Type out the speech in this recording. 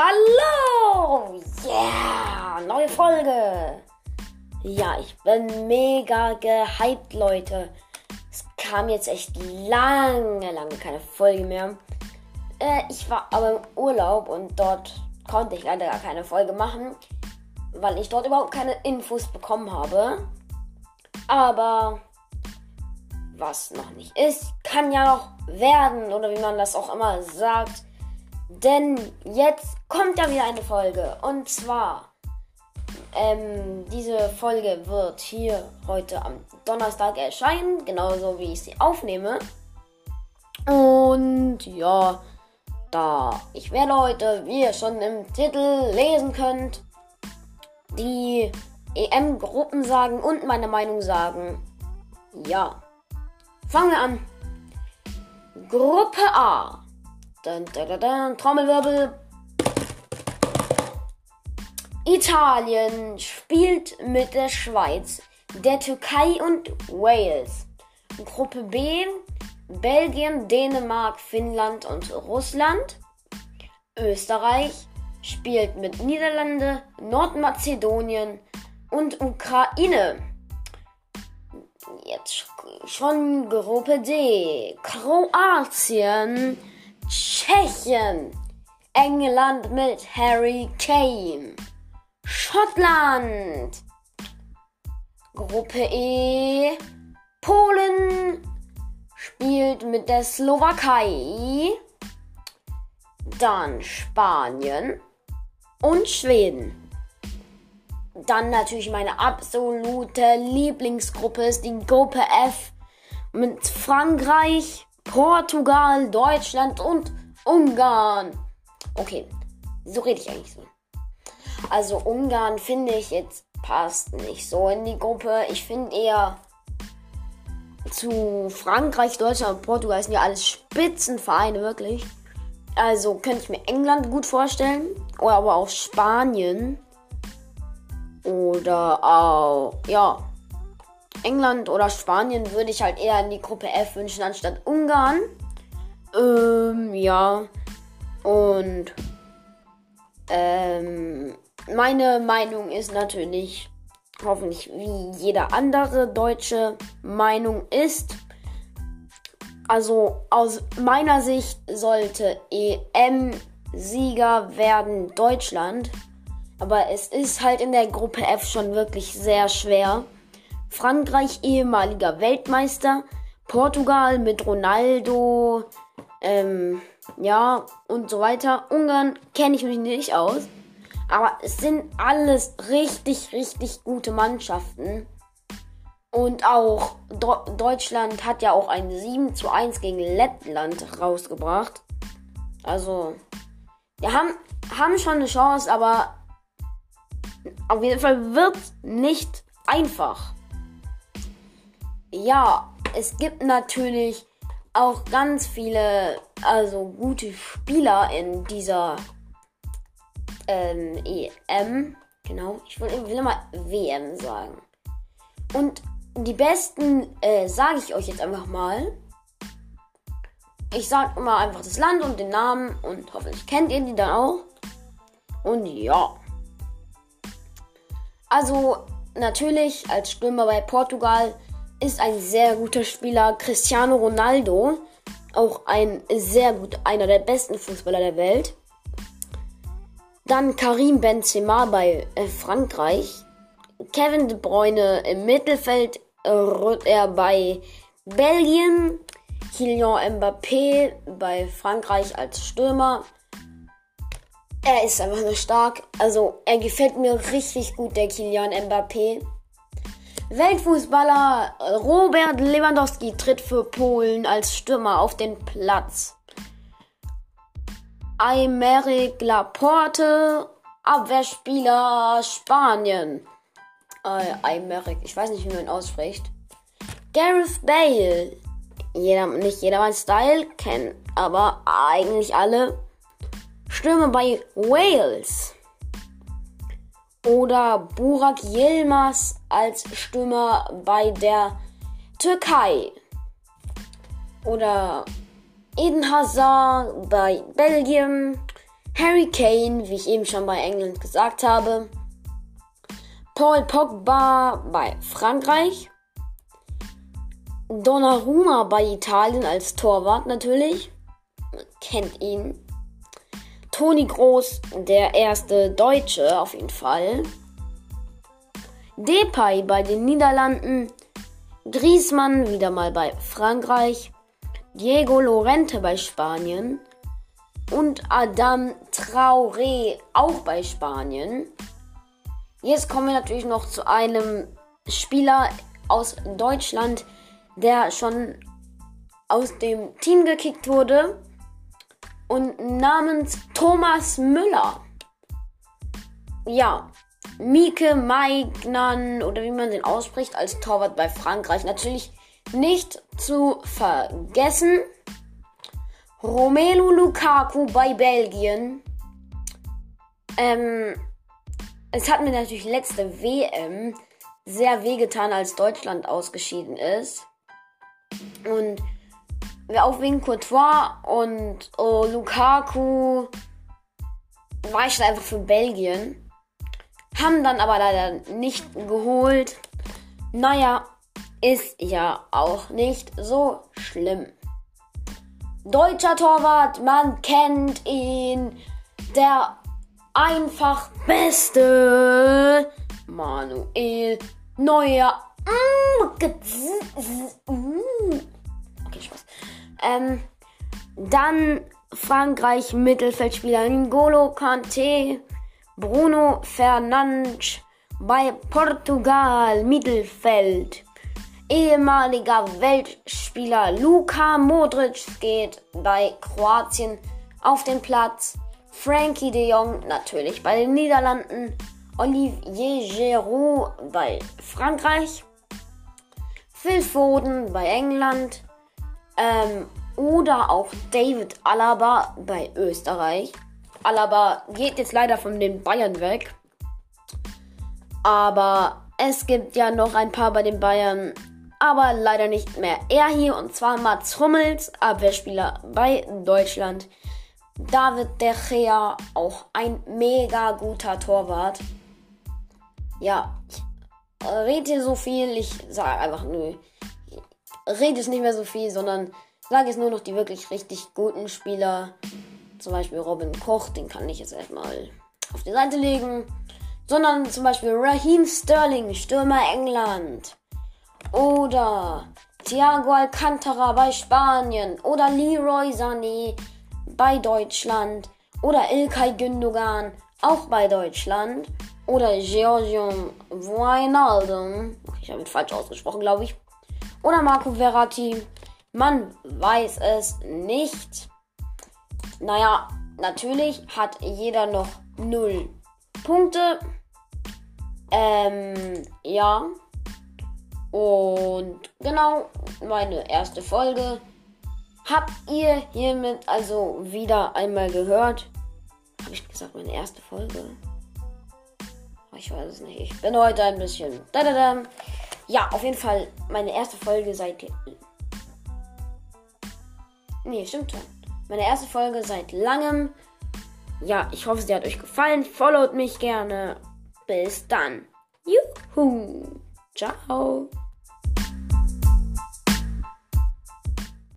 Hallo! Yeah! Neue Folge! Ja, ich bin mega gehypt, Leute. Es kam jetzt echt lange, lange keine Folge mehr. Äh, ich war aber im Urlaub und dort konnte ich leider gar keine Folge machen, weil ich dort überhaupt keine Infos bekommen habe. Aber was noch nicht ist, kann ja noch werden oder wie man das auch immer sagt. Denn jetzt kommt ja wieder eine Folge. Und zwar, ähm, diese Folge wird hier heute am Donnerstag erscheinen, genauso wie ich sie aufnehme. Und ja, da ich werde heute, wie ihr schon im Titel lesen könnt, die EM-Gruppen sagen und meine Meinung sagen. Ja, fangen wir an. Gruppe A. Dun, dun, dun, dun. Trommelwirbel. Italien spielt mit der Schweiz, der Türkei und Wales. Gruppe B. Belgien, Dänemark, Finnland und Russland. Österreich spielt mit Niederlande, Nordmazedonien und Ukraine. Jetzt schon Gruppe D. Kroatien, Tschechien, England mit Harry Kane, Schottland, Gruppe E, Polen. Spielt mit der Slowakei, dann Spanien und Schweden. Dann natürlich meine absolute Lieblingsgruppe ist die Gruppe F mit Frankreich, Portugal, Deutschland und Ungarn. Okay, so rede ich eigentlich so. Also Ungarn finde ich jetzt passt nicht so in die Gruppe. Ich finde eher zu Frankreich, Deutschland und Portugal sind ja alles Spitzenvereine, wirklich. Also könnte ich mir England gut vorstellen. Oder aber auch Spanien. Oder auch, ja, England oder Spanien würde ich halt eher in die Gruppe F wünschen, anstatt Ungarn. Ähm, ja. Und ähm, meine Meinung ist natürlich, hoffentlich wie jeder andere deutsche Meinung ist. Also aus meiner Sicht sollte EM-Sieger werden Deutschland. Aber es ist halt in der Gruppe F schon wirklich sehr schwer. Frankreich ehemaliger Weltmeister, Portugal mit Ronaldo, ähm, ja und so weiter. Ungarn kenne ich mich nicht aus, aber es sind alles richtig, richtig gute Mannschaften. Und auch Do Deutschland hat ja auch ein 7 zu 1 gegen Lettland rausgebracht. Also, wir haben, haben schon eine Chance, aber auf jeden Fall wird nicht einfach ja, es gibt natürlich auch ganz viele, also gute Spieler in dieser ähm, EM. Genau, ich will, will immer WM sagen. Und die besten äh, sage ich euch jetzt einfach mal. Ich sage immer einfach das Land und den Namen und hoffentlich kennt ihr die dann auch. Und ja. Also natürlich als Stürmer bei Portugal ist ein sehr guter Spieler. Cristiano Ronaldo, auch ein sehr gut, einer der besten Fußballer der Welt. Dann Karim Benzema bei äh, Frankreich. Kevin De Bruyne im Mittelfeld äh, er bei Belgien. Kylian Mbappé bei Frankreich als Stürmer. Er ist einfach nur stark. Also er gefällt mir richtig gut, der Kylian Mbappé. Weltfußballer Robert Lewandowski tritt für Polen als Stürmer auf den Platz. Aymeric Laporte, Abwehrspieler Spanien. Äh, Aymeric, ich weiß nicht, wie man ihn ausspricht. Gareth Bale. Jeder, nicht jeder Style kennt, aber eigentlich alle. Stürmer bei Wales. Oder Burak Yilmaz als Stürmer bei der Türkei. Oder Eden Hazard bei Belgien. Harry Kane, wie ich eben schon bei England gesagt habe. Paul Pogba bei Frankreich. Donnarumma bei Italien als Torwart natürlich. kennt ihn. Toni Groß, der erste Deutsche auf jeden Fall. Depay bei den Niederlanden. Griezmann wieder mal bei Frankreich. Diego Lorente bei Spanien. Und Adam Traoré auch bei Spanien. Jetzt kommen wir natürlich noch zu einem Spieler aus Deutschland, der schon aus dem Team gekickt wurde und namens Thomas Müller. Ja, Mieke Maignan oder wie man den ausspricht als Torwart bei Frankreich. Natürlich nicht zu vergessen. Romelu Lukaku bei Belgien. Ähm, es hat mir natürlich letzte WM sehr wehgetan, als Deutschland ausgeschieden ist. Und auch wegen Courtois und oh, Lukaku war ich einfach für Belgien. Haben dann aber leider nicht geholt. Naja, ist ja auch nicht so schlimm. Deutscher Torwart, man kennt ihn. Der einfach beste Manuel Neuer. Spaß. Ähm, dann Frankreich Mittelfeldspieler N'Golo Kante, Bruno Fernandes bei Portugal Mittelfeld. Ehemaliger Weltspieler Luka Modric geht bei Kroatien auf den Platz. Frankie de Jong natürlich bei den Niederlanden. Olivier Giroud bei Frankreich. Phil Foden bei England. Ähm, oder auch David Alaba bei Österreich. Alaba geht jetzt leider von den Bayern weg. Aber es gibt ja noch ein paar bei den Bayern. Aber leider nicht mehr er hier. Und zwar Mats Hummels, Abwehrspieler bei Deutschland. David De Gea, auch ein mega guter Torwart. Ja, ich rede so viel, ich sage einfach nö. Rede es nicht mehr so viel, sondern sage jetzt nur noch die wirklich richtig guten Spieler. Zum Beispiel Robin Koch, den kann ich jetzt erstmal auf die Seite legen. Sondern zum Beispiel Raheem Sterling, Stürmer England. Oder Thiago Alcantara bei Spanien. Oder Leroy Sané, bei Deutschland. Oder Ilkay Gündogan, auch bei Deutschland. Oder Georgium Wijnaldum. Ich habe ihn falsch ausgesprochen, glaube ich. Oder Marco Verratti. Man weiß es nicht. Naja, natürlich hat jeder noch 0 Punkte. Ähm, ja. Und genau, meine erste Folge habt ihr hiermit also wieder einmal gehört. Habe ich gesagt, meine erste Folge? Ich weiß es nicht. Ich bin heute ein bisschen. Ja, auf jeden Fall meine erste Folge seit. Nee, stimmt schon. Meine erste Folge seit langem. Ja, ich hoffe, sie hat euch gefallen. Followt mich gerne. Bis dann. Juhu. Ciao.